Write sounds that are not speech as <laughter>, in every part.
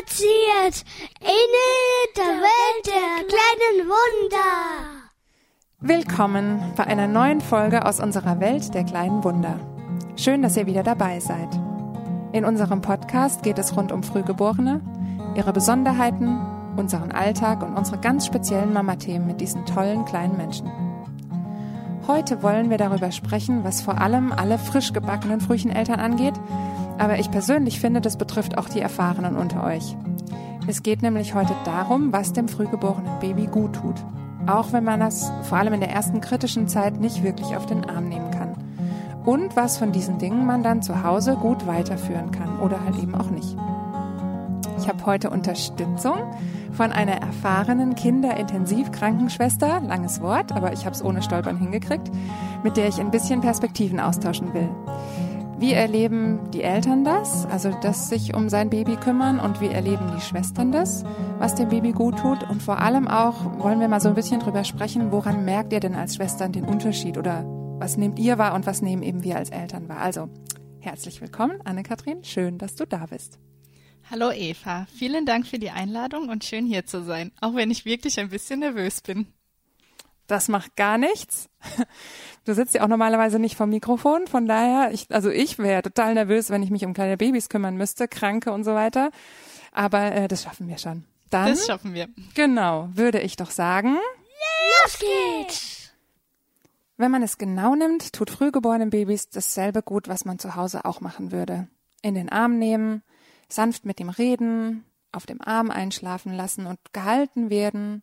spaziert in der Welt der kleinen Wunder. Willkommen bei einer neuen Folge aus unserer Welt der kleinen Wunder. Schön, dass ihr wieder dabei seid. In unserem Podcast geht es rund um Frühgeborene, ihre Besonderheiten, unseren Alltag und unsere ganz speziellen Mama-Themen mit diesen tollen kleinen Menschen. Heute wollen wir darüber sprechen, was vor allem alle frisch gebackenen Frühcheneltern angeht, aber ich persönlich finde, das betrifft auch die Erfahrenen unter euch. Es geht nämlich heute darum, was dem frühgeborenen Baby gut tut. Auch wenn man das vor allem in der ersten kritischen Zeit nicht wirklich auf den Arm nehmen kann. Und was von diesen Dingen man dann zu Hause gut weiterführen kann oder halt eben auch nicht. Ich habe heute Unterstützung von einer erfahrenen Kinderintensivkrankenschwester, langes Wort, aber ich habe es ohne Stolpern hingekriegt, mit der ich ein bisschen Perspektiven austauschen will. Wie erleben die Eltern das, also das sich um sein Baby kümmern und wie erleben die Schwestern das, was dem Baby gut tut und vor allem auch wollen wir mal so ein bisschen drüber sprechen, woran merkt ihr denn als Schwestern den Unterschied oder was nehmt ihr wahr und was nehmen eben wir als Eltern wahr? Also herzlich willkommen, Anne-Kathrin, schön, dass du da bist. Hallo Eva, vielen Dank für die Einladung und schön hier zu sein, auch wenn ich wirklich ein bisschen nervös bin. Das macht gar nichts. Du sitzt ja auch normalerweise nicht vom Mikrofon, von daher, ich, also ich wäre total nervös, wenn ich mich um kleine Babys kümmern müsste, Kranke und so weiter. Aber äh, das schaffen wir schon. Dann, das schaffen wir. Genau, würde ich doch sagen. Los geht's! Wenn man es genau nimmt, tut frühgeborenen Babys dasselbe gut, was man zu Hause auch machen würde. In den Arm nehmen, sanft mit ihm reden, auf dem Arm einschlafen lassen und gehalten werden,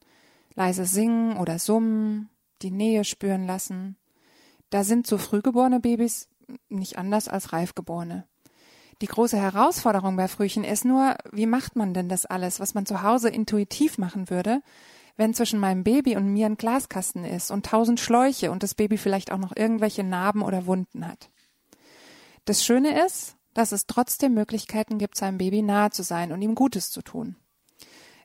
leise singen oder summen, die Nähe spüren lassen. Da sind so frühgeborene Babys nicht anders als reifgeborene. Die große Herausforderung bei Frühchen ist nur, wie macht man denn das alles, was man zu Hause intuitiv machen würde, wenn zwischen meinem Baby und mir ein Glaskasten ist und tausend Schläuche und das Baby vielleicht auch noch irgendwelche Narben oder Wunden hat. Das Schöne ist, dass es trotzdem Möglichkeiten gibt, seinem Baby nahe zu sein und ihm Gutes zu tun.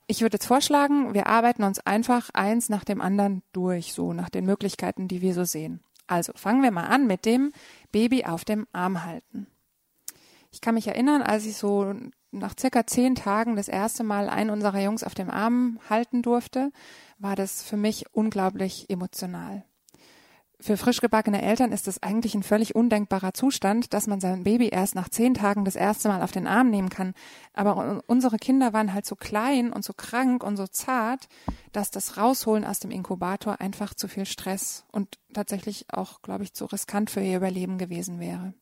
Ich würde jetzt vorschlagen, wir arbeiten uns einfach eins nach dem anderen durch, so nach den Möglichkeiten, die wir so sehen. Also fangen wir mal an mit dem Baby auf dem Arm halten. Ich kann mich erinnern, als ich so nach circa zehn Tagen das erste Mal einen unserer Jungs auf dem Arm halten durfte, war das für mich unglaublich emotional für frisch gebackene Eltern ist es eigentlich ein völlig undenkbarer Zustand, dass man sein Baby erst nach zehn Tagen das erste Mal auf den Arm nehmen kann. Aber unsere Kinder waren halt so klein und so krank und so zart, dass das Rausholen aus dem Inkubator einfach zu viel Stress und tatsächlich auch, glaube ich, zu riskant für ihr Überleben gewesen wäre.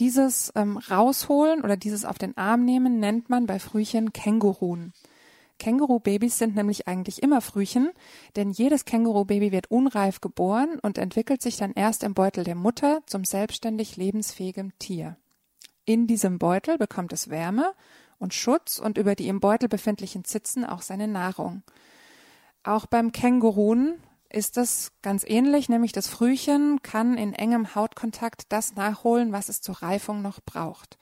Dieses ähm, Rausholen oder dieses auf den Arm nehmen nennt man bei Frühchen Känguruen. Känguru-Babys sind nämlich eigentlich immer Frühchen, denn jedes Känguru-Baby wird unreif geboren und entwickelt sich dann erst im Beutel der Mutter zum selbstständig lebensfähigen Tier. In diesem Beutel bekommt es Wärme und Schutz und über die im Beutel befindlichen Zitzen auch seine Nahrung. Auch beim Känguruen ist es ganz ähnlich, nämlich das Frühchen kann in engem Hautkontakt das nachholen, was es zur Reifung noch braucht.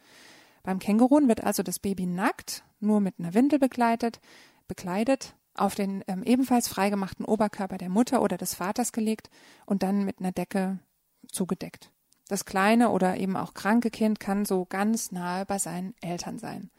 Beim Känguruen wird also das Baby nackt, nur mit einer Windel begleitet, bekleidet, auf den ähm, ebenfalls freigemachten Oberkörper der Mutter oder des Vaters gelegt und dann mit einer Decke zugedeckt. Das kleine oder eben auch kranke Kind kann so ganz nahe bei seinen Eltern sein.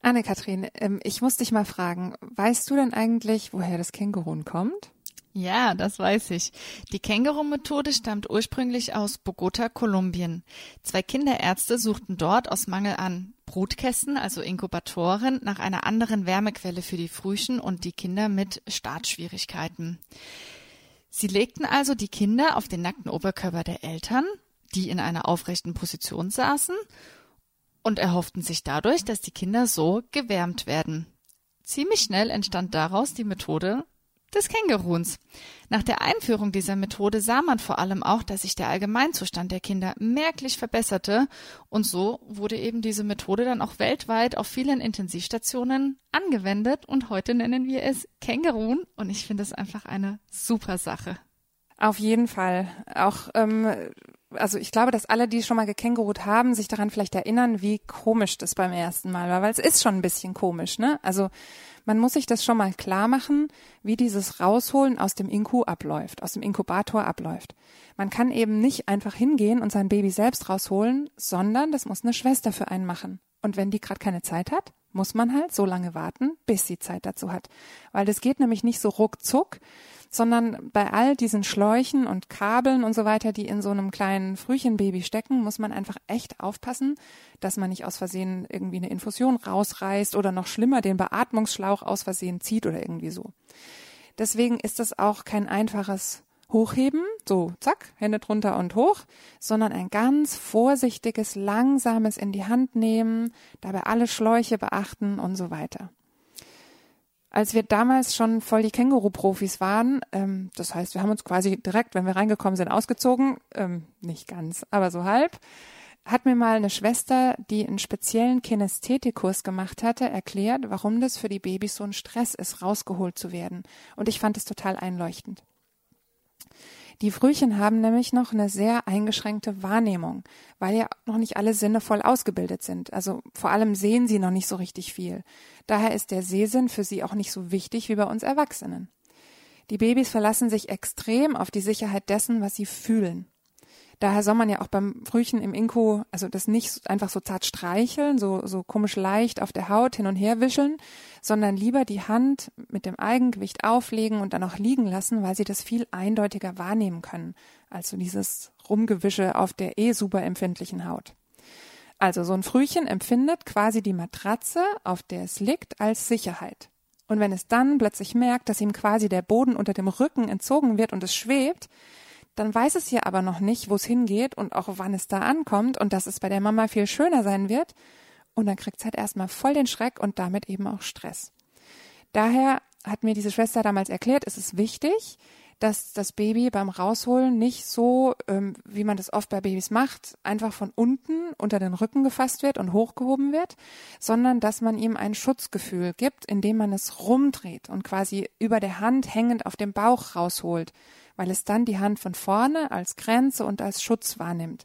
Anne-Kathrin, ähm, ich muss dich mal fragen, weißt du denn eigentlich, woher das Kängurun kommt? Ja, das weiß ich. Die Känguru-Methode stammt ursprünglich aus Bogota, Kolumbien. Zwei Kinderärzte suchten dort aus Mangel an Brutkästen, also Inkubatoren, nach einer anderen Wärmequelle für die Frühchen und die Kinder mit Startschwierigkeiten. Sie legten also die Kinder auf den nackten Oberkörper der Eltern, die in einer aufrechten Position saßen, und erhofften sich dadurch, dass die Kinder so gewärmt werden. Ziemlich schnell entstand daraus die Methode des Känguruns. Nach der Einführung dieser Methode sah man vor allem auch, dass sich der Allgemeinzustand der Kinder merklich verbesserte und so wurde eben diese Methode dann auch weltweit auf vielen Intensivstationen angewendet und heute nennen wir es Kängurun und ich finde es einfach eine super Sache. Auf jeden Fall. Auch, ähm, also ich glaube, dass alle, die schon mal gekängurut haben, sich daran vielleicht erinnern, wie komisch das beim ersten Mal war, weil es ist schon ein bisschen komisch, ne? Also man muss sich das schon mal klar machen, wie dieses Rausholen aus dem Inku abläuft, aus dem Inkubator abläuft. Man kann eben nicht einfach hingehen und sein Baby selbst rausholen, sondern das muss eine Schwester für einen machen. Und wenn die gerade keine Zeit hat, muss man halt so lange warten, bis sie Zeit dazu hat. Weil das geht nämlich nicht so ruckzuck, sondern bei all diesen Schläuchen und Kabeln und so weiter, die in so einem kleinen Frühchenbaby stecken, muss man einfach echt aufpassen, dass man nicht aus Versehen irgendwie eine Infusion rausreißt oder noch schlimmer den Beatmungsschlauch aus Versehen zieht oder irgendwie so. Deswegen ist das auch kein einfaches Hochheben, so zack, Hände drunter und hoch, sondern ein ganz vorsichtiges, langsames in die Hand nehmen, dabei alle Schläuche beachten und so weiter. Als wir damals schon voll die Känguru-Profis waren, ähm, das heißt, wir haben uns quasi direkt, wenn wir reingekommen sind, ausgezogen, ähm, nicht ganz, aber so halb, hat mir mal eine Schwester, die einen speziellen Kinästhetikkurs gemacht hatte, erklärt, warum das für die Babys so ein Stress ist, rausgeholt zu werden. Und ich fand es total einleuchtend. Die Frühchen haben nämlich noch eine sehr eingeschränkte Wahrnehmung, weil ja noch nicht alle Sinne voll ausgebildet sind. Also vor allem sehen sie noch nicht so richtig viel. Daher ist der Sehsinn für sie auch nicht so wichtig wie bei uns Erwachsenen. Die Babys verlassen sich extrem auf die Sicherheit dessen, was sie fühlen. Daher soll man ja auch beim Frühchen im Inko, also das nicht einfach so zart streicheln, so, so komisch leicht auf der Haut hin und her wischeln, sondern lieber die Hand mit dem Eigengewicht auflegen und dann auch liegen lassen, weil sie das viel eindeutiger wahrnehmen können, als so dieses Rumgewische auf der eh super empfindlichen Haut. Also so ein Frühchen empfindet quasi die Matratze, auf der es liegt, als Sicherheit. Und wenn es dann plötzlich merkt, dass ihm quasi der Boden unter dem Rücken entzogen wird und es schwebt, dann weiß es hier aber noch nicht, wo es hingeht und auch wann es da ankommt und dass es bei der Mama viel schöner sein wird. Und dann kriegt es halt erstmal voll den Schreck und damit eben auch Stress. Daher hat mir diese Schwester damals erklärt, es ist wichtig, dass das Baby beim Rausholen nicht so, ähm, wie man das oft bei Babys macht, einfach von unten unter den Rücken gefasst wird und hochgehoben wird, sondern dass man ihm ein Schutzgefühl gibt, indem man es rumdreht und quasi über der Hand hängend auf dem Bauch rausholt weil es dann die Hand von vorne als Grenze und als Schutz wahrnimmt.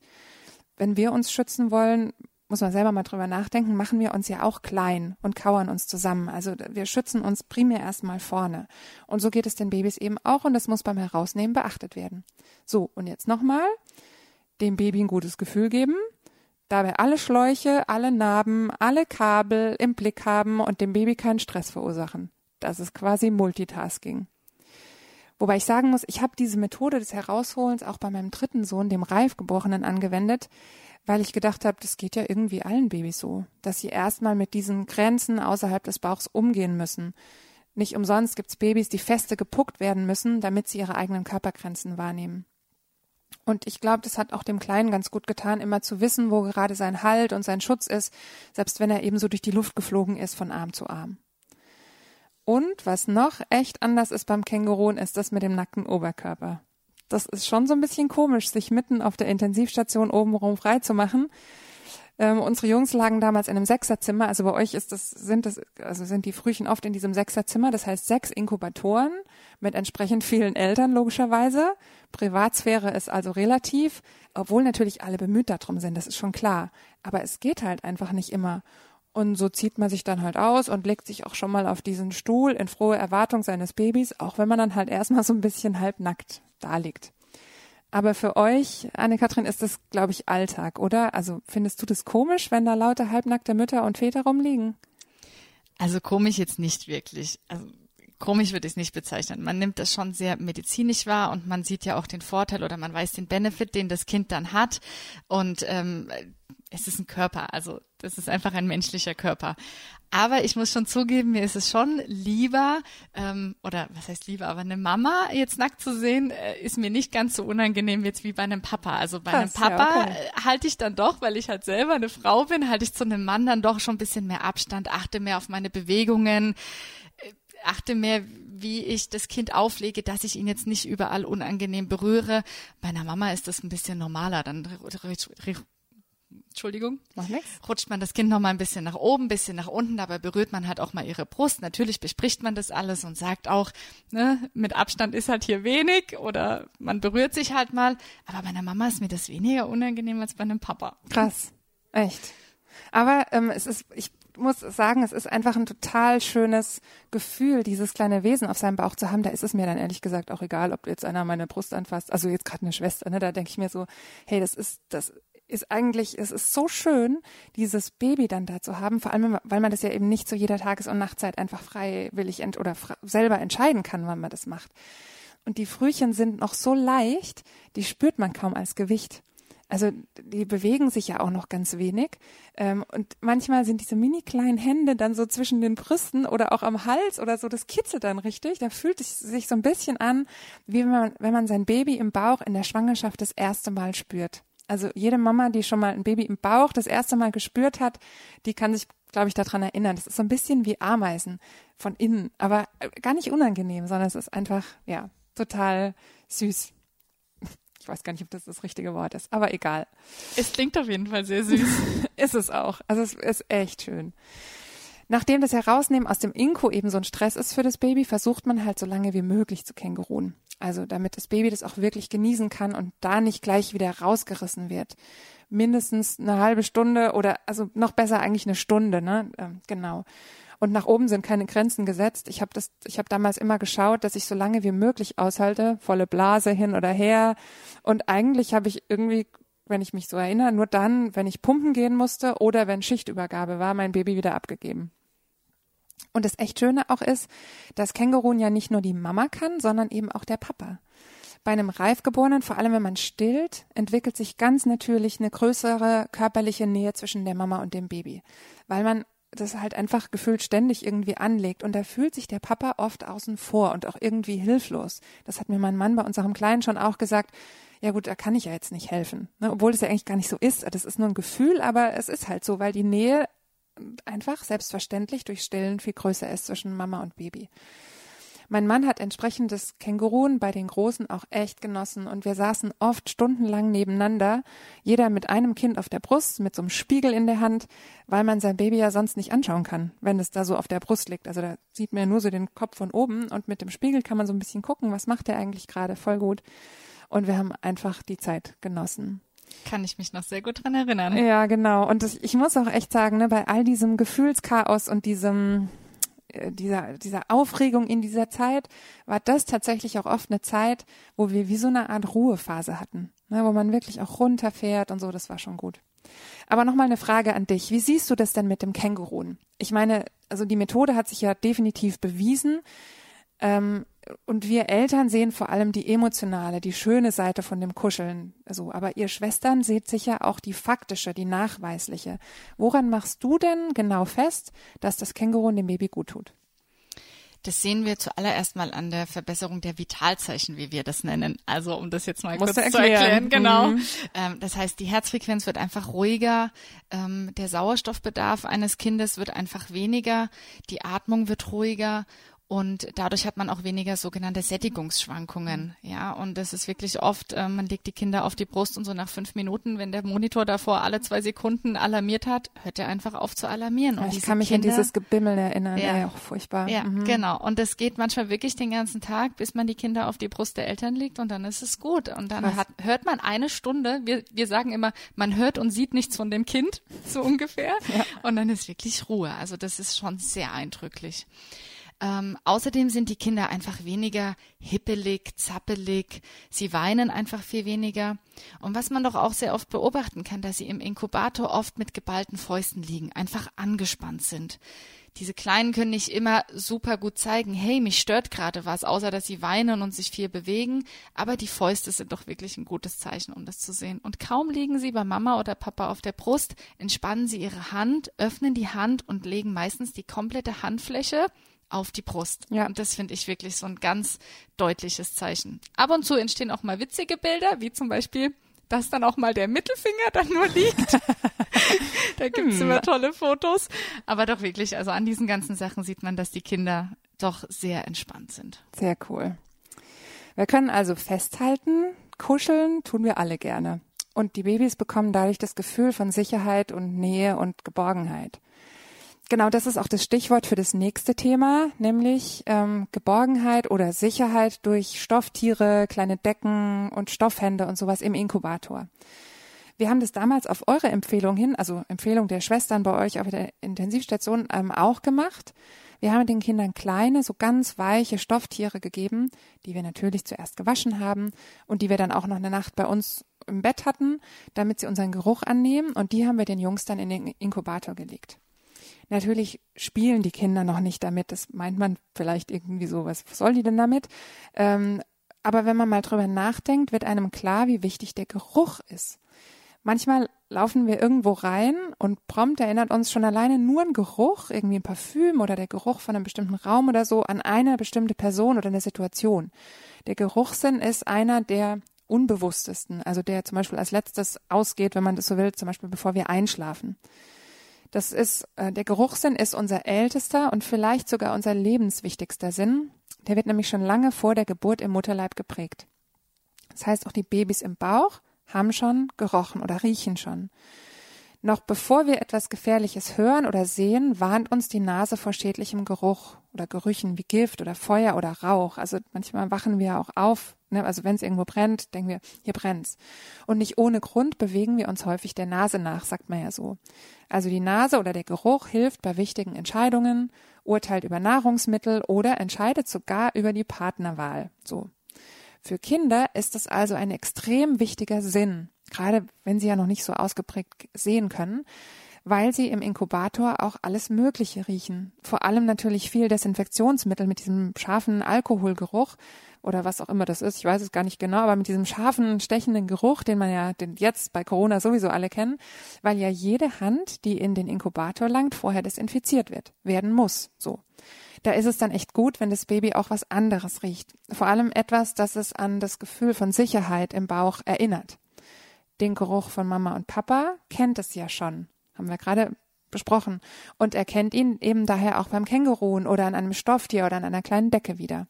Wenn wir uns schützen wollen, muss man selber mal drüber nachdenken, machen wir uns ja auch klein und kauern uns zusammen. Also wir schützen uns primär erstmal vorne. Und so geht es den Babys eben auch und das muss beim Herausnehmen beachtet werden. So, und jetzt nochmal, dem Baby ein gutes Gefühl geben, dabei alle Schläuche, alle Narben, alle Kabel im Blick haben und dem Baby keinen Stress verursachen. Das ist quasi Multitasking. Wobei ich sagen muss, ich habe diese Methode des Herausholens auch bei meinem dritten Sohn, dem Reifgeborenen, angewendet, weil ich gedacht habe, das geht ja irgendwie allen Babys so, dass sie erstmal mit diesen Grenzen außerhalb des Bauchs umgehen müssen. Nicht umsonst gibt's Babys, die feste gepuckt werden müssen, damit sie ihre eigenen Körpergrenzen wahrnehmen. Und ich glaube, das hat auch dem Kleinen ganz gut getan, immer zu wissen, wo gerade sein Halt und sein Schutz ist, selbst wenn er eben so durch die Luft geflogen ist von Arm zu Arm. Und was noch echt anders ist beim Känguruen, ist das mit dem nackten Oberkörper. Das ist schon so ein bisschen komisch, sich mitten auf der Intensivstation obenrum frei zu machen. Ähm, unsere Jungs lagen damals in einem Sechserzimmer, also bei euch ist das, sind das, also sind die Frühchen oft in diesem Sechserzimmer, das heißt sechs Inkubatoren mit entsprechend vielen Eltern logischerweise. Privatsphäre ist also relativ, obwohl natürlich alle bemüht darum sind, das ist schon klar. Aber es geht halt einfach nicht immer. Und so zieht man sich dann halt aus und legt sich auch schon mal auf diesen Stuhl in frohe Erwartung seines Babys, auch wenn man dann halt erstmal so ein bisschen halbnackt da liegt. Aber für euch, Anne-Kathrin, ist das, glaube ich, Alltag, oder? Also findest du das komisch, wenn da lauter halbnackte Mütter und Väter rumliegen? Also komisch jetzt nicht wirklich. Also komisch würde ich es nicht bezeichnen. Man nimmt das schon sehr medizinisch wahr und man sieht ja auch den Vorteil oder man weiß den Benefit, den das Kind dann hat. Und ähm, es ist ein Körper, also das ist einfach ein menschlicher Körper. Aber ich muss schon zugeben, mir ist es schon lieber, ähm, oder was heißt lieber, aber eine Mama jetzt nackt zu sehen, äh, ist mir nicht ganz so unangenehm jetzt wie bei einem Papa. Also bei Krass, einem Papa ja, okay. Äh, halte ich dann doch, weil ich halt selber eine Frau bin, halte ich zu einem Mann dann doch schon ein bisschen mehr Abstand, achte mehr auf meine Bewegungen äh, achte mehr, wie ich das Kind auflege, dass ich ihn jetzt nicht überall unangenehm berühre. Bei einer Mama ist das ein bisschen normaler. Dann Entschuldigung, rutscht man das Kind noch mal ein bisschen nach oben, ein bisschen nach unten, dabei berührt man halt auch mal ihre Brust. Natürlich bespricht man das alles und sagt auch, ne, mit Abstand ist halt hier wenig oder man berührt sich halt mal. Aber bei einer Mama ist mir das weniger unangenehm als bei einem Papa. Krass, echt. Aber ähm, es ist, ich muss sagen, es ist einfach ein total schönes Gefühl, dieses kleine Wesen auf seinem Bauch zu haben. Da ist es mir dann ehrlich gesagt auch egal, ob jetzt einer meine Brust anfasst. Also jetzt gerade eine Schwester, ne? Da denke ich mir so, hey, das ist, das ist eigentlich, es ist so schön, dieses Baby dann da zu haben, vor allem, weil man das ja eben nicht zu jeder Tages- und Nachtzeit einfach freiwillig ent oder selber entscheiden kann, wann man das macht. Und die Frühchen sind noch so leicht, die spürt man kaum als Gewicht. Also die bewegen sich ja auch noch ganz wenig. Ähm, und manchmal sind diese mini kleinen Hände dann so zwischen den Brüsten oder auch am Hals oder so, das kitzelt dann richtig. Da fühlt es sich so ein bisschen an, wie wenn man, wenn man sein Baby im Bauch in der Schwangerschaft das erste Mal spürt. Also jede Mama, die schon mal ein Baby im Bauch das erste Mal gespürt hat, die kann sich, glaube ich, daran erinnern. Das ist so ein bisschen wie Ameisen von innen, aber gar nicht unangenehm, sondern es ist einfach, ja, total süß. <laughs> Ich weiß gar nicht, ob das das richtige Wort ist, aber egal. Es klingt auf jeden Fall sehr süß. <laughs> ist es auch. Also es ist echt schön. Nachdem das Herausnehmen aus dem Inko eben so ein Stress ist für das Baby, versucht man halt so lange wie möglich zu känguruen. Also damit das Baby das auch wirklich genießen kann und da nicht gleich wieder rausgerissen wird. Mindestens eine halbe Stunde oder also noch besser eigentlich eine Stunde, ne? Ähm, genau. Und nach oben sind keine Grenzen gesetzt. Ich habe das, ich habe damals immer geschaut, dass ich so lange wie möglich aushalte, volle Blase hin oder her. Und eigentlich habe ich irgendwie, wenn ich mich so erinnere, nur dann, wenn ich pumpen gehen musste oder wenn Schichtübergabe war, mein Baby wieder abgegeben. Und das echt Schöne auch ist, dass Kängurun ja nicht nur die Mama kann, sondern eben auch der Papa. Bei einem Reifgeborenen, vor allem wenn man stillt, entwickelt sich ganz natürlich eine größere körperliche Nähe zwischen der Mama und dem Baby, weil man das halt einfach gefühlt ständig irgendwie anlegt und da fühlt sich der Papa oft außen vor und auch irgendwie hilflos. Das hat mir mein Mann bei unserem Kleinen schon auch gesagt. Ja gut, da kann ich ja jetzt nicht helfen, ne? obwohl das ja eigentlich gar nicht so ist. Das ist nur ein Gefühl, aber es ist halt so, weil die Nähe einfach selbstverständlich durch Stillen viel größer ist zwischen Mama und Baby. Mein Mann hat entsprechendes Känguruen bei den Großen auch echt genossen und wir saßen oft stundenlang nebeneinander, jeder mit einem Kind auf der Brust, mit so einem Spiegel in der Hand, weil man sein Baby ja sonst nicht anschauen kann, wenn es da so auf der Brust liegt. Also da sieht man ja nur so den Kopf von oben und mit dem Spiegel kann man so ein bisschen gucken, was macht er eigentlich gerade, voll gut. Und wir haben einfach die Zeit genossen. Kann ich mich noch sehr gut dran erinnern. Ja, genau. Und das, ich muss auch echt sagen, ne, bei all diesem Gefühlschaos und diesem, äh, dieser, dieser Aufregung in dieser Zeit war das tatsächlich auch oft eine Zeit, wo wir wie so eine Art Ruhephase hatten, ne, wo man wirklich auch runterfährt und so, das war schon gut. Aber nochmal eine Frage an dich. Wie siehst du das denn mit dem Känguruen? Ich meine, also die Methode hat sich ja definitiv bewiesen. Ähm, und wir Eltern sehen vor allem die emotionale, die schöne Seite von dem Kuscheln. Also, aber ihr Schwestern seht sicher auch die faktische, die nachweisliche. Woran machst du denn genau fest, dass das Känguru dem Baby gut tut? Das sehen wir zuallererst mal an der Verbesserung der Vitalzeichen, wie wir das nennen. Also um das jetzt mal Musst kurz zu erklären, genau. Mhm. Ähm, das heißt, die Herzfrequenz wird einfach ruhiger, ähm, der Sauerstoffbedarf eines Kindes wird einfach weniger, die Atmung wird ruhiger und dadurch hat man auch weniger sogenannte Sättigungsschwankungen. Ja, und das ist wirklich oft, äh, man legt die Kinder auf die Brust und so nach fünf Minuten, wenn der Monitor davor alle zwei Sekunden alarmiert hat, hört er einfach auf zu alarmieren. Und ich kann mich Kinder, an dieses Gebimmel erinnern, ja, ja auch furchtbar. Ja, mhm. genau. Und das geht manchmal wirklich den ganzen Tag, bis man die Kinder auf die Brust der Eltern legt und dann ist es gut. Und dann hat, hört man eine Stunde, wir, wir sagen immer, man hört und sieht nichts von dem Kind, <laughs> so ungefähr. Ja. Und dann ist wirklich Ruhe. Also das ist schon sehr eindrücklich. Ähm, außerdem sind die Kinder einfach weniger hippelig, zappelig. Sie weinen einfach viel weniger. Und was man doch auch sehr oft beobachten kann, dass sie im Inkubator oft mit geballten Fäusten liegen, einfach angespannt sind. Diese Kleinen können nicht immer super gut zeigen, hey, mich stört gerade was, außer dass sie weinen und sich viel bewegen. Aber die Fäuste sind doch wirklich ein gutes Zeichen, um das zu sehen. Und kaum liegen sie bei Mama oder Papa auf der Brust, entspannen sie ihre Hand, öffnen die Hand und legen meistens die komplette Handfläche auf die Brust. Ja. Und das finde ich wirklich so ein ganz deutliches Zeichen. Ab und zu entstehen auch mal witzige Bilder, wie zum Beispiel, dass dann auch mal der Mittelfinger dann nur liegt. <laughs> da gibt's hm. immer tolle Fotos. Aber doch wirklich, also an diesen ganzen Sachen sieht man, dass die Kinder doch sehr entspannt sind. Sehr cool. Wir können also festhalten, kuscheln tun wir alle gerne. Und die Babys bekommen dadurch das Gefühl von Sicherheit und Nähe und Geborgenheit. Genau, das ist auch das Stichwort für das nächste Thema, nämlich ähm, Geborgenheit oder Sicherheit durch Stofftiere, kleine Decken und Stoffhände und sowas im Inkubator. Wir haben das damals auf eure Empfehlung hin, also Empfehlung der Schwestern bei euch auf der Intensivstation ähm, auch gemacht. Wir haben den Kindern kleine, so ganz weiche Stofftiere gegeben, die wir natürlich zuerst gewaschen haben und die wir dann auch noch eine Nacht bei uns im Bett hatten, damit sie unseren Geruch annehmen und die haben wir den Jungs dann in den Inkubator gelegt. Natürlich spielen die Kinder noch nicht damit, das meint man vielleicht irgendwie so, was soll die denn damit? Ähm, aber wenn man mal drüber nachdenkt, wird einem klar, wie wichtig der Geruch ist. Manchmal laufen wir irgendwo rein und prompt erinnert uns schon alleine nur ein Geruch, irgendwie ein Parfüm oder der Geruch von einem bestimmten Raum oder so an eine bestimmte Person oder eine Situation. Der Geruchssinn ist einer der unbewusstesten, also der zum Beispiel als letztes ausgeht, wenn man das so will, zum Beispiel bevor wir einschlafen. Das ist, äh, der Geruchssinn ist unser ältester und vielleicht sogar unser lebenswichtigster Sinn. Der wird nämlich schon lange vor der Geburt im Mutterleib geprägt. Das heißt, auch die Babys im Bauch haben schon gerochen oder riechen schon. Noch bevor wir etwas Gefährliches hören oder sehen, warnt uns die Nase vor schädlichem Geruch oder Gerüchen wie Gift oder Feuer oder Rauch. Also manchmal wachen wir auch auf, ne? also wenn es irgendwo brennt, denken wir, hier brennt's. Und nicht ohne Grund bewegen wir uns häufig der Nase nach, sagt man ja so. Also die Nase oder der Geruch hilft bei wichtigen Entscheidungen, urteilt über Nahrungsmittel oder entscheidet sogar über die Partnerwahl. So. Für Kinder ist es also ein extrem wichtiger Sinn, gerade wenn sie ja noch nicht so ausgeprägt sehen können, weil sie im Inkubator auch alles Mögliche riechen. Vor allem natürlich viel Desinfektionsmittel mit diesem scharfen Alkoholgeruch oder was auch immer das ist. Ich weiß es gar nicht genau, aber mit diesem scharfen, stechenden Geruch, den man ja den jetzt bei Corona sowieso alle kennen, weil ja jede Hand, die in den Inkubator langt, vorher desinfiziert wird, werden muss, so. Da ist es dann echt gut, wenn das Baby auch was anderes riecht. Vor allem etwas, das es an das Gefühl von Sicherheit im Bauch erinnert. Den Geruch von Mama und Papa kennt es ja schon. Haben wir gerade besprochen. Und er kennt ihn eben daher auch beim Känguruen oder an einem Stofftier oder an einer kleinen Decke wieder.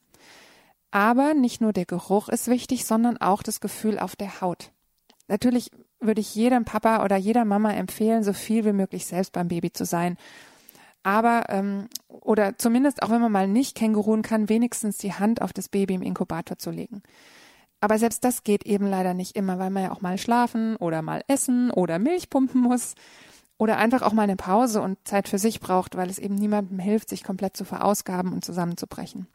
Aber nicht nur der Geruch ist wichtig, sondern auch das Gefühl auf der Haut. Natürlich würde ich jedem Papa oder jeder Mama empfehlen, so viel wie möglich selbst beim Baby zu sein aber ähm, oder zumindest auch wenn man mal nicht Känguruen kann, wenigstens die Hand auf das Baby im Inkubator zu legen. Aber selbst das geht eben leider nicht immer, weil man ja auch mal schlafen oder mal essen oder Milch pumpen muss oder einfach auch mal eine Pause und Zeit für sich braucht, weil es eben niemandem hilft, sich komplett zu verausgaben und zusammenzubrechen.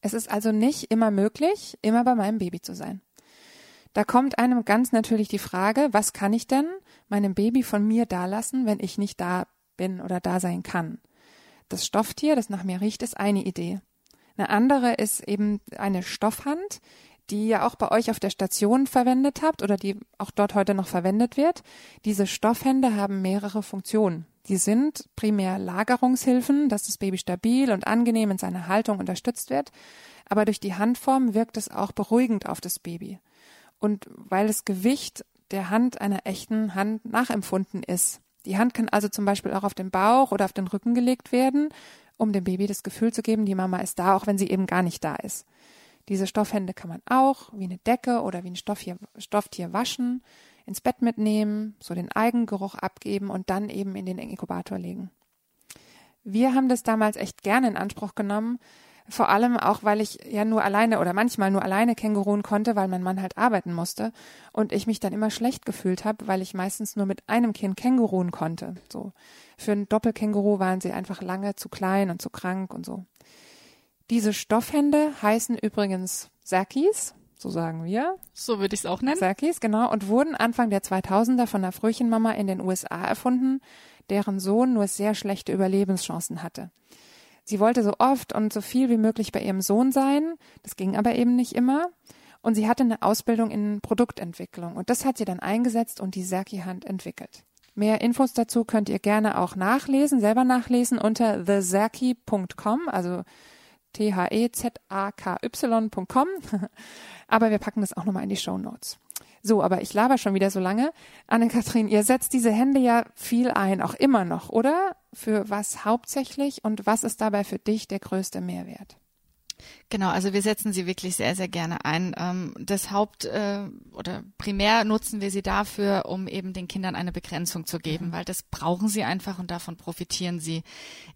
Es ist also nicht immer möglich, immer bei meinem Baby zu sein. Da kommt einem ganz natürlich die Frage, was kann ich denn meinem Baby von mir dalassen, wenn ich nicht da bin oder da sein kann. Das Stofftier, das nach mir riecht, ist eine Idee. Eine andere ist eben eine Stoffhand, die ihr auch bei euch auf der Station verwendet habt oder die auch dort heute noch verwendet wird. Diese Stoffhände haben mehrere Funktionen. Die sind primär Lagerungshilfen, dass das Baby stabil und angenehm in seiner Haltung unterstützt wird. Aber durch die Handform wirkt es auch beruhigend auf das Baby. Und weil das Gewicht der Hand einer echten Hand nachempfunden ist. Die Hand kann also zum Beispiel auch auf den Bauch oder auf den Rücken gelegt werden, um dem Baby das Gefühl zu geben, die Mama ist da, auch wenn sie eben gar nicht da ist. Diese Stoffhände kann man auch wie eine Decke oder wie ein Stofftier, Stofftier waschen, ins Bett mitnehmen, so den Eigengeruch abgeben und dann eben in den Inkubator legen. Wir haben das damals echt gerne in Anspruch genommen, vor allem auch, weil ich ja nur alleine oder manchmal nur alleine Känguruen konnte, weil mein Mann halt arbeiten musste und ich mich dann immer schlecht gefühlt habe, weil ich meistens nur mit einem Kind Känguruen konnte. So für ein Doppelkänguru waren sie einfach lange zu klein und zu krank und so. Diese Stoffhände heißen übrigens Sakis, so sagen wir. So würde ich es auch nennen. Sakis, genau, und wurden Anfang der 2000er von einer Frühchenmama in den USA erfunden, deren Sohn nur sehr schlechte Überlebenschancen hatte. Sie wollte so oft und so viel wie möglich bei ihrem Sohn sein. Das ging aber eben nicht immer. Und sie hatte eine Ausbildung in Produktentwicklung. Und das hat sie dann eingesetzt und die Serki-Hand entwickelt. Mehr Infos dazu könnt ihr gerne auch nachlesen, selber nachlesen unter thezerky.com, also T-H-E-Z-A-K-Y.com. <laughs> Aber wir packen das auch nochmal in die Show Notes. So, aber ich laber schon wieder so lange. Anne-Kathrin, ihr setzt diese Hände ja viel ein, auch immer noch, oder? Für was hauptsächlich und was ist dabei für dich der größte Mehrwert? Genau, also wir setzen sie wirklich sehr, sehr gerne ein. Ähm, das Haupt äh, oder primär nutzen wir sie dafür, um eben den Kindern eine Begrenzung zu geben, mhm. weil das brauchen sie einfach und davon profitieren sie.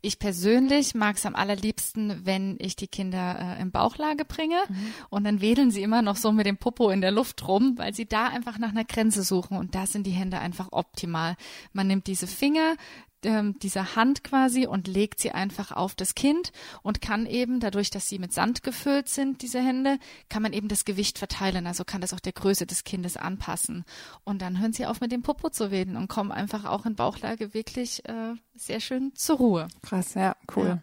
Ich persönlich mag es am allerliebsten, wenn ich die Kinder äh, im Bauchlage bringe mhm. und dann wedeln sie immer noch so mit dem Popo in der Luft rum, weil sie da einfach nach einer Grenze suchen und da sind die Hände einfach optimal. Man nimmt diese Finger, ähm, dieser Hand quasi und legt sie einfach auf das Kind und kann eben, dadurch, dass sie mit Sand gefüllt sind, diese Hände, kann man eben das Gewicht verteilen. Also kann das auch der Größe des Kindes anpassen. Und dann hören sie auf mit dem Popo zu reden und kommen einfach auch in Bauchlage wirklich äh, sehr schön zur Ruhe. Krass, ja, cool. Ja.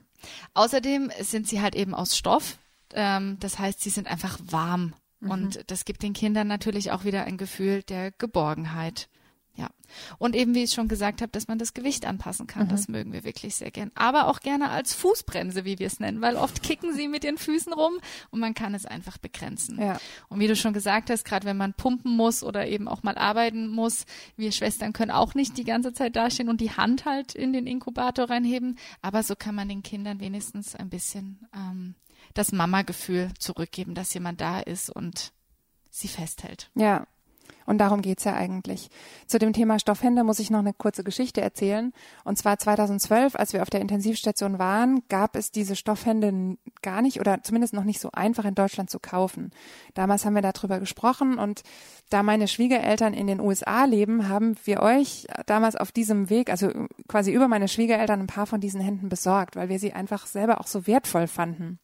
Außerdem sind sie halt eben aus Stoff. Ähm, das heißt, sie sind einfach warm. Mhm. Und das gibt den Kindern natürlich auch wieder ein Gefühl der Geborgenheit. Ja. Und eben, wie ich schon gesagt habe, dass man das Gewicht anpassen kann. Mhm. Das mögen wir wirklich sehr gern. Aber auch gerne als Fußbremse, wie wir es nennen, weil oft kicken sie mit den Füßen rum und man kann es einfach begrenzen. Ja. Und wie du schon gesagt hast, gerade wenn man pumpen muss oder eben auch mal arbeiten muss, wir Schwestern können auch nicht die ganze Zeit dastehen und die Hand halt in den Inkubator reinheben. Aber so kann man den Kindern wenigstens ein bisschen ähm, das Mama-Gefühl zurückgeben, dass jemand da ist und sie festhält. Ja, und darum geht's ja eigentlich. Zu dem Thema Stoffhände muss ich noch eine kurze Geschichte erzählen. Und zwar 2012, als wir auf der Intensivstation waren, gab es diese Stoffhände gar nicht oder zumindest noch nicht so einfach in Deutschland zu kaufen. Damals haben wir darüber gesprochen und da meine Schwiegereltern in den USA leben, haben wir euch damals auf diesem Weg, also quasi über meine Schwiegereltern, ein paar von diesen Händen besorgt, weil wir sie einfach selber auch so wertvoll fanden.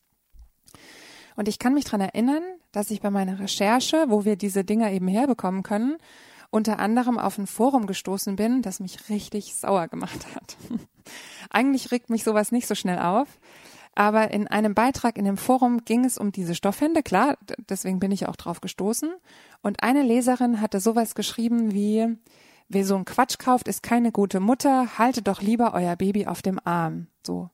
Und ich kann mich dran erinnern, dass ich bei meiner Recherche, wo wir diese Dinger eben herbekommen können, unter anderem auf ein Forum gestoßen bin, das mich richtig sauer gemacht hat. <laughs> Eigentlich regt mich sowas nicht so schnell auf. Aber in einem Beitrag in dem Forum ging es um diese Stoffhände, klar, deswegen bin ich auch drauf gestoßen. Und eine Leserin hatte sowas geschrieben wie, wer so einen Quatsch kauft, ist keine gute Mutter, haltet doch lieber euer Baby auf dem Arm. So.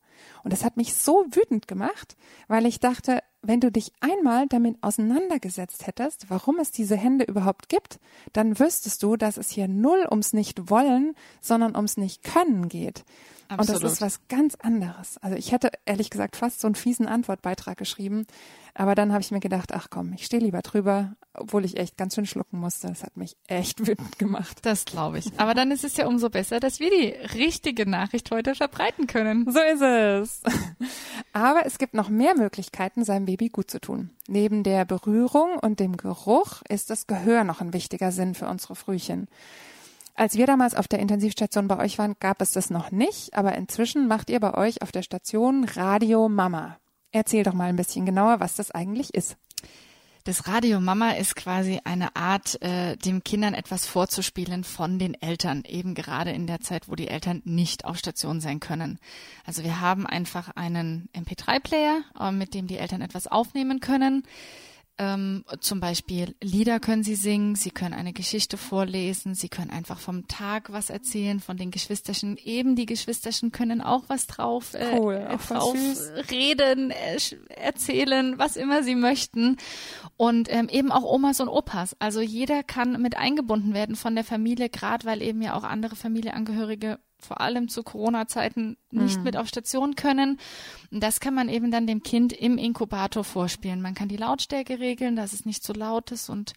Und das hat mich so wütend gemacht, weil ich dachte, wenn du dich einmal damit auseinandergesetzt hättest, warum es diese Hände überhaupt gibt, dann wüsstest du, dass es hier null ums Nicht-Wollen, sondern ums Nicht-Können geht. Absolut. Und das ist was ganz anderes. Also ich hätte ehrlich gesagt fast so einen fiesen Antwortbeitrag geschrieben, aber dann habe ich mir gedacht, ach komm, ich stehe lieber drüber, obwohl ich echt ganz schön schlucken musste. Das hat mich echt <laughs> wütend gemacht. Das glaube ich. Aber dann ist es ja umso besser, dass wir die richtige Nachricht heute verbreiten können. So ist es. Aber es gibt noch mehr Möglichkeiten, seinem Baby gut zu tun. Neben der Berührung und dem Geruch ist das Gehör noch ein wichtiger Sinn für unsere Frühchen. Als wir damals auf der Intensivstation bei euch waren, gab es das noch nicht, aber inzwischen macht ihr bei euch auf der Station Radio Mama. Erzähl doch mal ein bisschen genauer, was das eigentlich ist. Das Radio Mama ist quasi eine Art, äh, dem Kindern etwas vorzuspielen von den Eltern, eben gerade in der Zeit, wo die Eltern nicht auf Station sein können. Also wir haben einfach einen MP3-Player, äh, mit dem die Eltern etwas aufnehmen können. Ähm, zum Beispiel Lieder können sie singen, sie können eine Geschichte vorlesen, sie können einfach vom Tag was erzählen, von den Geschwisterchen. Eben die Geschwisterchen können auch was drauf, äh, cool, auch drauf reden, äh, erzählen, was immer sie möchten. Und ähm, eben auch Omas und Opas. Also jeder kann mit eingebunden werden von der Familie, gerade weil eben ja auch andere Familienangehörige vor allem zu Corona-Zeiten nicht mhm. mit auf Station können. Und das kann man eben dann dem Kind im Inkubator vorspielen. Man kann die Lautstärke regeln, dass es nicht zu so laut ist und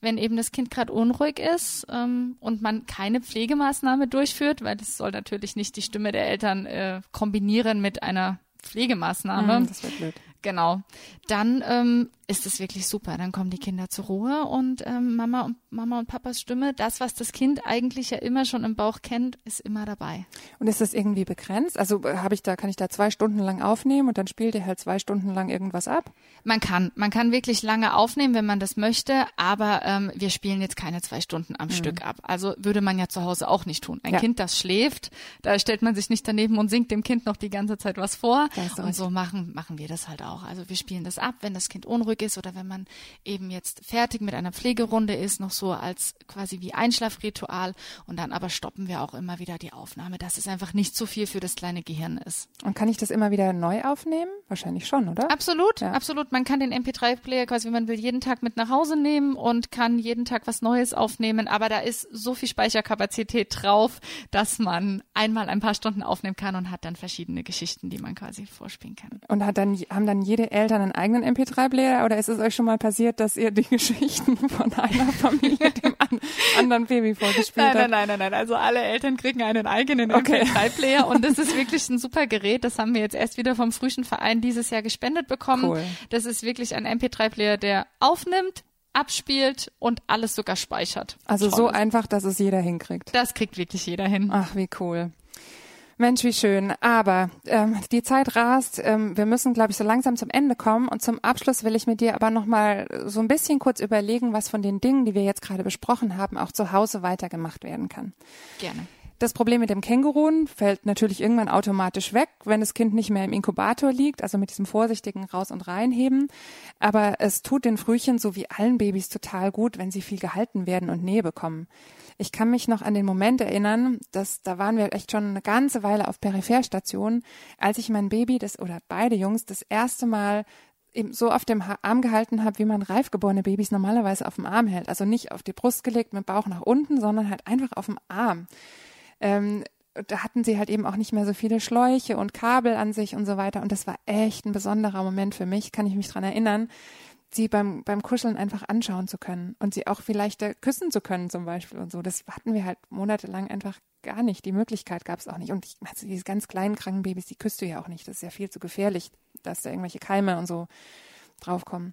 wenn eben das Kind gerade unruhig ist ähm, und man keine Pflegemaßnahme durchführt, weil das soll natürlich nicht die Stimme der Eltern äh, kombinieren mit einer Pflegemaßnahme. Mhm, das wird blöd. Genau. Dann ähm, ist es wirklich super. Dann kommen die Kinder zur Ruhe und ähm, Mama und Mama und Papas Stimme, das, was das Kind eigentlich ja immer schon im Bauch kennt, ist immer dabei. Und ist das irgendwie begrenzt? Also äh, habe ich da, kann ich da zwei Stunden lang aufnehmen und dann spielt ihr halt zwei Stunden lang irgendwas ab? Man kann, man kann wirklich lange aufnehmen, wenn man das möchte, aber ähm, wir spielen jetzt keine zwei Stunden am mhm. Stück ab. Also würde man ja zu Hause auch nicht tun. Ein ja. Kind, das schläft, da stellt man sich nicht daneben und singt dem Kind noch die ganze Zeit was vor. Und so machen, machen wir das halt auch. Also wir spielen das ab, wenn das Kind unruhig ruhig ist oder wenn man eben jetzt fertig mit einer Pflegerunde ist, noch so als quasi wie Einschlafritual und dann aber stoppen wir auch immer wieder die Aufnahme, dass es einfach nicht zu viel für das kleine Gehirn ist. Und kann ich das immer wieder neu aufnehmen? Wahrscheinlich schon, oder? Absolut, ja. absolut. Man kann den MP3-Player quasi, wenn man will, jeden Tag mit nach Hause nehmen und kann jeden Tag was Neues aufnehmen, aber da ist so viel Speicherkapazität drauf, dass man einmal ein paar Stunden aufnehmen kann und hat dann verschiedene Geschichten, die man quasi vorspielen kann. Und hat dann, haben dann jede Eltern einen eigenen MP3-Player oder ist es euch schon mal passiert, dass ihr die <laughs> Geschichten von einer Familie dem an, anderen Baby vorgespielt nein, habt? Nein, nein, nein, nein. Also alle Eltern kriegen einen eigenen okay. MP3-Player und das ist wirklich ein super Gerät. Das haben wir jetzt erst wieder vom Frühchenverein dieses Jahr gespendet bekommen. Cool. Das ist wirklich ein MP3-Player, der aufnimmt, abspielt und alles sogar speichert. Also Toll. so einfach, dass es jeder hinkriegt. Das kriegt wirklich jeder hin. Ach, wie cool. Mensch, wie schön. Aber ähm, die Zeit rast. Ähm, wir müssen, glaube ich, so langsam zum Ende kommen. Und zum Abschluss will ich mit dir aber noch mal so ein bisschen kurz überlegen, was von den Dingen, die wir jetzt gerade besprochen haben, auch zu Hause weitergemacht werden kann. Gerne. Das Problem mit dem Känguruen fällt natürlich irgendwann automatisch weg, wenn das Kind nicht mehr im Inkubator liegt, also mit diesem vorsichtigen Raus- und Reinheben. Aber es tut den Frühchen so wie allen Babys total gut, wenn sie viel gehalten werden und Nähe bekommen. Ich kann mich noch an den Moment erinnern, dass da waren wir echt schon eine ganze Weile auf Peripherstation, als ich mein Baby, das oder beide Jungs, das erste Mal eben so auf dem Arm gehalten habe, wie man reifgeborene Babys normalerweise auf dem Arm hält. Also nicht auf die Brust gelegt mit Bauch nach unten, sondern halt einfach auf dem Arm. Ähm, da hatten sie halt eben auch nicht mehr so viele Schläuche und Kabel an sich und so weiter. Und das war echt ein besonderer Moment für mich, kann ich mich dran erinnern, sie beim, beim Kuscheln einfach anschauen zu können und sie auch vielleicht küssen zu können zum Beispiel und so. Das hatten wir halt monatelang einfach gar nicht. Die Möglichkeit gab es auch nicht. Und ich, also diese ganz kleinen kranken Babys, die küsst du ja auch nicht. Das ist ja viel zu gefährlich, dass da irgendwelche Keime und so draufkommen.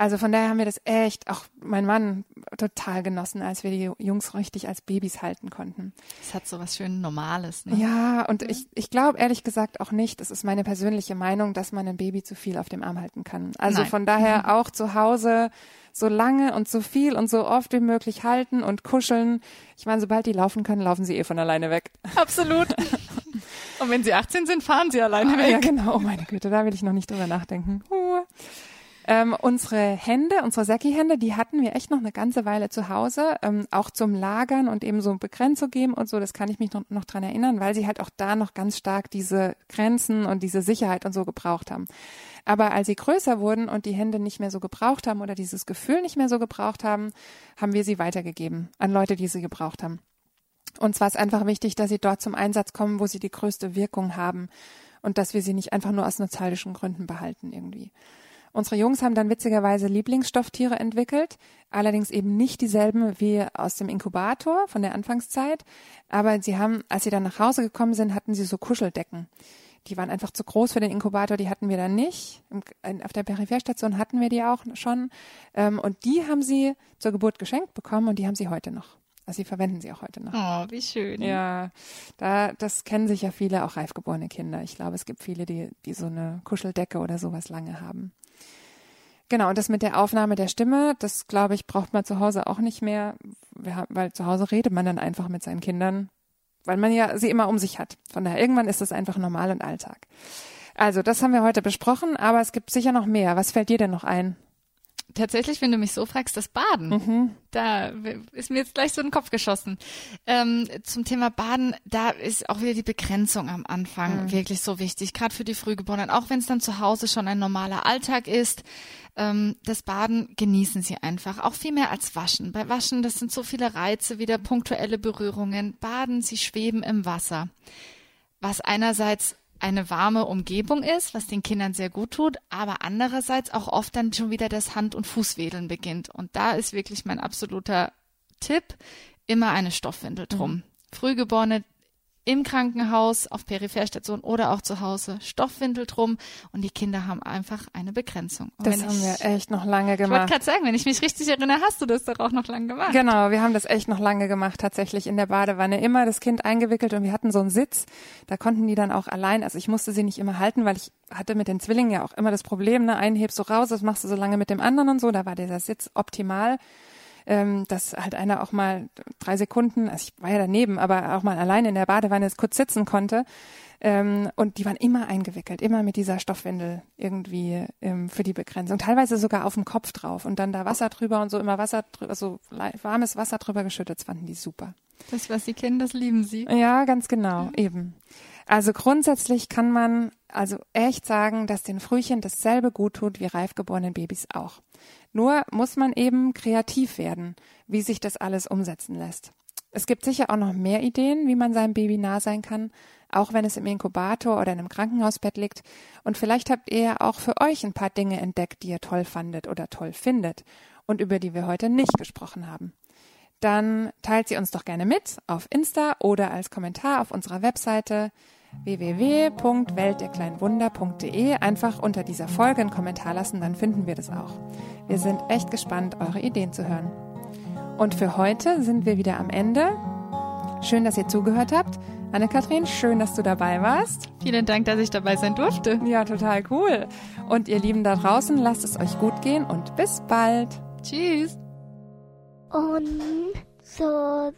Also von daher haben wir das echt, auch mein Mann, total genossen, als wir die Jungs richtig als Babys halten konnten. Es hat so was schön Normales. Ne? Ja, und ich, ich glaube ehrlich gesagt auch nicht, das ist meine persönliche Meinung, dass man ein Baby zu viel auf dem Arm halten kann. Also Nein. von daher auch zu Hause so lange und so viel und so oft wie möglich halten und kuscheln. Ich meine, sobald die laufen können, laufen sie eh von alleine weg. <laughs> Absolut. Und wenn sie 18 sind, fahren sie alleine weg. Ja, genau. Oh meine Güte, da will ich noch nicht drüber nachdenken. Huh. Ähm, unsere Hände, unsere Säcki-Hände, die hatten wir echt noch eine ganze Weile zu Hause, ähm, auch zum Lagern und eben so Begrenzung geben und so. Das kann ich mich noch, noch dran erinnern, weil sie halt auch da noch ganz stark diese Grenzen und diese Sicherheit und so gebraucht haben. Aber als sie größer wurden und die Hände nicht mehr so gebraucht haben oder dieses Gefühl nicht mehr so gebraucht haben, haben wir sie weitergegeben an Leute, die sie gebraucht haben. Und zwar ist einfach wichtig, dass sie dort zum Einsatz kommen, wo sie die größte Wirkung haben und dass wir sie nicht einfach nur aus nostalgischen Gründen behalten irgendwie. Unsere Jungs haben dann witzigerweise Lieblingsstofftiere entwickelt, allerdings eben nicht dieselben wie aus dem Inkubator von der Anfangszeit, aber sie haben, als sie dann nach Hause gekommen sind, hatten sie so Kuscheldecken. Die waren einfach zu groß für den Inkubator, die hatten wir dann nicht. Auf der Peripherstation hatten wir die auch schon. Ähm, und die haben sie zur Geburt geschenkt bekommen und die haben sie heute noch. Also sie verwenden sie auch heute noch. Oh, wie schön. Ja, da, das kennen sich ja viele, auch reifgeborene Kinder. Ich glaube, es gibt viele, die, die so eine Kuscheldecke oder sowas lange haben. Genau, und das mit der Aufnahme der Stimme, das glaube ich, braucht man zu Hause auch nicht mehr, weil zu Hause redet man dann einfach mit seinen Kindern, weil man ja sie immer um sich hat. Von daher, irgendwann ist das einfach normal und Alltag. Also, das haben wir heute besprochen, aber es gibt sicher noch mehr. Was fällt dir denn noch ein? Tatsächlich, wenn du mich so fragst, das Baden. Mhm. Da ist mir jetzt gleich so in den Kopf geschossen. Ähm, zum Thema Baden, da ist auch wieder die Begrenzung am Anfang Mhm. wirklich so wichtig, gerade für die Frühgeborenen. Auch wenn es dann zu Hause schon ein normaler Alltag ist, ähm, das Baden genießen sie einfach. Auch viel mehr als Waschen. Bei Waschen, das sind so viele Reize, wieder punktuelle Berührungen. Baden, sie schweben im Wasser. Was einerseits eine warme Umgebung ist, was den Kindern sehr gut tut, aber andererseits auch oft dann schon wieder das Hand- und Fußwedeln beginnt. Und da ist wirklich mein absoluter Tipp, immer eine Stoffwindel drum. Frühgeborene im Krankenhaus, auf Peripherstation oder auch zu Hause, Stoffwindel drum und die Kinder haben einfach eine Begrenzung. Und Das haben ich, wir echt noch lange ich wollte gemacht. gerade sagen, wenn ich mich richtig erinnere, hast du das doch auch noch lange gemacht. Genau, wir haben das echt noch lange gemacht, tatsächlich in der Badewanne. Immer das Kind eingewickelt und wir hatten so einen Sitz. Da konnten die dann auch allein, also ich musste sie nicht immer halten, weil ich hatte mit den Zwillingen ja auch immer das Problem, ne, einen hebst du raus, das machst du so lange mit dem anderen und so. Da war dieser Sitz optimal. Ähm, dass halt einer auch mal drei Sekunden, also ich war ja daneben, aber auch mal allein in der Badewanne kurz sitzen konnte. Ähm, und die waren immer eingewickelt, immer mit dieser Stoffwindel irgendwie ähm, für die Begrenzung. Teilweise sogar auf dem Kopf drauf und dann da Wasser drüber und so immer Wasser drüber, so lei- warmes Wasser drüber geschüttet. Das fanden die super. Das, was sie kennen, das lieben sie. Ja, ganz genau, eben. Also grundsätzlich kann man also echt sagen, dass den Frühchen dasselbe gut tut wie reifgeborenen Babys auch. Nur muss man eben kreativ werden, wie sich das alles umsetzen lässt. Es gibt sicher auch noch mehr Ideen, wie man seinem Baby nah sein kann, auch wenn es im Inkubator oder in einem Krankenhausbett liegt. Und vielleicht habt ihr ja auch für euch ein paar Dinge entdeckt, die ihr toll fandet oder toll findet und über die wir heute nicht gesprochen haben dann teilt sie uns doch gerne mit auf Insta oder als Kommentar auf unserer Webseite www.weltderkleinwunder.de. Einfach unter dieser Folge einen Kommentar lassen, dann finden wir das auch. Wir sind echt gespannt, eure Ideen zu hören. Und für heute sind wir wieder am Ende. Schön, dass ihr zugehört habt. Anne-Kathrin, schön, dass du dabei warst. Vielen Dank, dass ich dabei sein durfte. Ja, total cool. Und ihr Lieben da draußen, lasst es euch gut gehen und bis bald. Tschüss. Und so